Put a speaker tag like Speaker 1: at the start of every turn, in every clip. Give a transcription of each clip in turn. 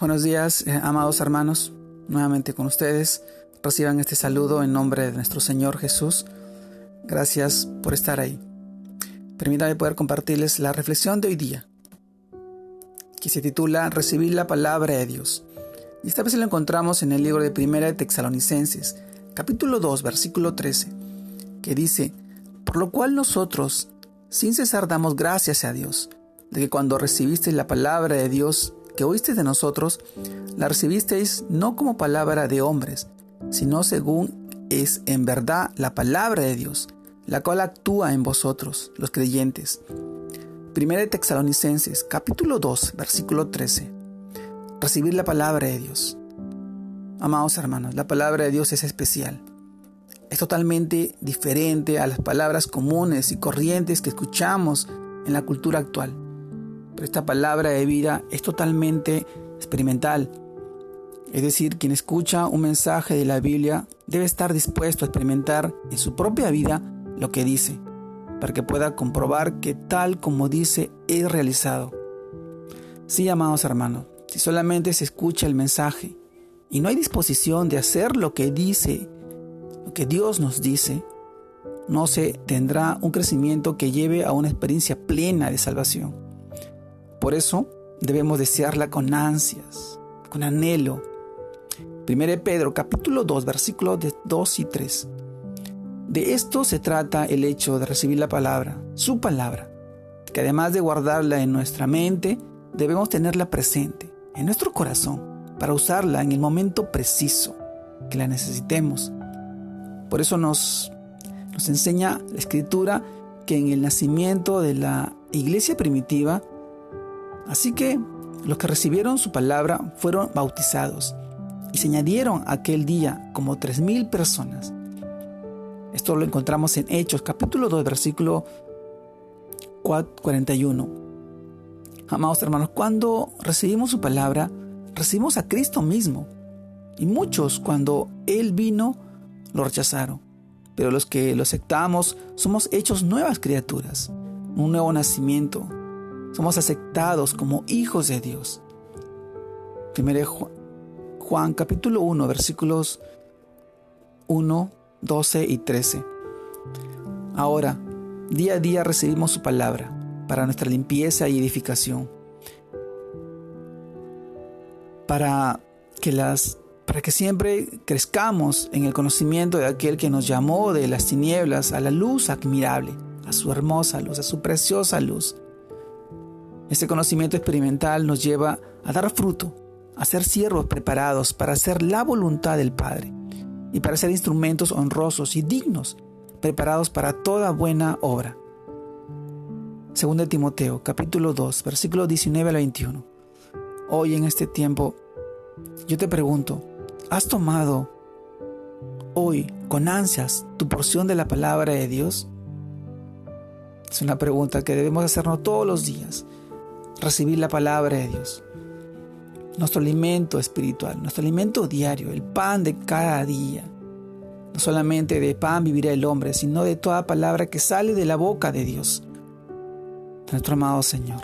Speaker 1: Buenos días, eh, amados hermanos, nuevamente con ustedes. Reciban este saludo en nombre de nuestro Señor Jesús. Gracias por estar ahí. Permítanme poder compartirles la reflexión de hoy día, que se titula Recibir la palabra de Dios. Y esta vez lo encontramos en el libro de Primera de Texalonicenses, capítulo 2, versículo 13, que dice, Por lo cual nosotros, sin cesar, damos gracias a Dios, de que cuando recibisteis la palabra de Dios que oísteis de nosotros, la recibisteis no como palabra de hombres, sino según es en verdad la palabra de Dios, la cual actúa en vosotros, los creyentes. Primera de Texalonicenses, capítulo 2, versículo 13. Recibir la palabra de Dios. Amados hermanos, la palabra de Dios es especial. Es totalmente diferente a las palabras comunes y corrientes que escuchamos en la cultura actual esta palabra de vida es totalmente experimental. Es decir, quien escucha un mensaje de la Biblia debe estar dispuesto a experimentar en su propia vida lo que dice, para que pueda comprobar que tal como dice es realizado. Sí, amados hermanos, si solamente se escucha el mensaje y no hay disposición de hacer lo que dice, lo que Dios nos dice, no se tendrá un crecimiento que lleve a una experiencia plena de salvación. Por eso debemos desearla con ansias, con anhelo. 1 Pedro capítulo 2 versículos 2 y 3. De esto se trata el hecho de recibir la palabra, su palabra, que además de guardarla en nuestra mente, debemos tenerla presente, en nuestro corazón, para usarla en el momento preciso que la necesitemos. Por eso nos, nos enseña la escritura que en el nacimiento de la iglesia primitiva, Así que los que recibieron su palabra fueron bautizados y se añadieron aquel día como tres mil personas. Esto lo encontramos en Hechos capítulo 2 versículo 41. Amados hermanos, cuando recibimos su palabra, recibimos a Cristo mismo. Y muchos cuando Él vino, lo rechazaron. Pero los que lo aceptamos somos hechos nuevas criaturas, un nuevo nacimiento, somos aceptados como hijos de Dios. Primero Juan, capítulo 1 versículos 1, 12 y 13. Ahora, día a día recibimos su palabra para nuestra limpieza y edificación. Para que las para que siempre crezcamos en el conocimiento de aquel que nos llamó de las tinieblas a la luz admirable, a su hermosa luz, a su preciosa luz. Este conocimiento experimental nos lleva a dar fruto, a ser siervos preparados para hacer la voluntad del Padre y para ser instrumentos honrosos y dignos, preparados para toda buena obra. Según Timoteo, capítulo 2, versículo 19 al 21. Hoy en este tiempo, yo te pregunto, ¿has tomado hoy con ansias tu porción de la palabra de Dios? Es una pregunta que debemos hacernos todos los días recibir la palabra de Dios. Nuestro alimento espiritual, nuestro alimento diario, el pan de cada día. No solamente de pan vivirá el hombre, sino de toda palabra que sale de la boca de Dios, nuestro amado Señor.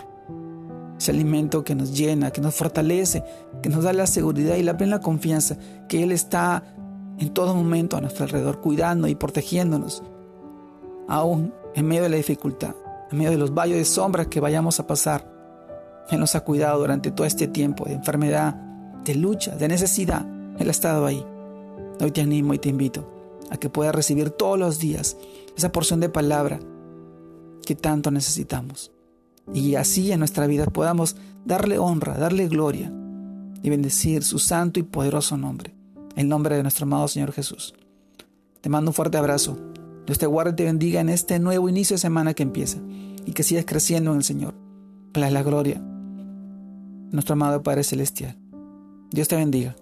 Speaker 1: Ese alimento que nos llena, que nos fortalece, que nos da la seguridad y la plena confianza que Él está en todo momento a nuestro alrededor, cuidando y protegiéndonos, aún en medio de la dificultad, en medio de los valles de sombras que vayamos a pasar. Él nos ha cuidado durante todo este tiempo de enfermedad, de lucha, de necesidad. Él ha estado ahí. Hoy te animo y te invito a que puedas recibir todos los días esa porción de palabra que tanto necesitamos. Y así en nuestra vida podamos darle honra, darle gloria y bendecir su santo y poderoso nombre. En nombre de nuestro amado Señor Jesús. Te mando un fuerte abrazo. Dios te guarde y te bendiga en este nuevo inicio de semana que empieza y que sigas creciendo en el Señor. Para la gloria nuestro amado Padre Celestial. Dios te bendiga.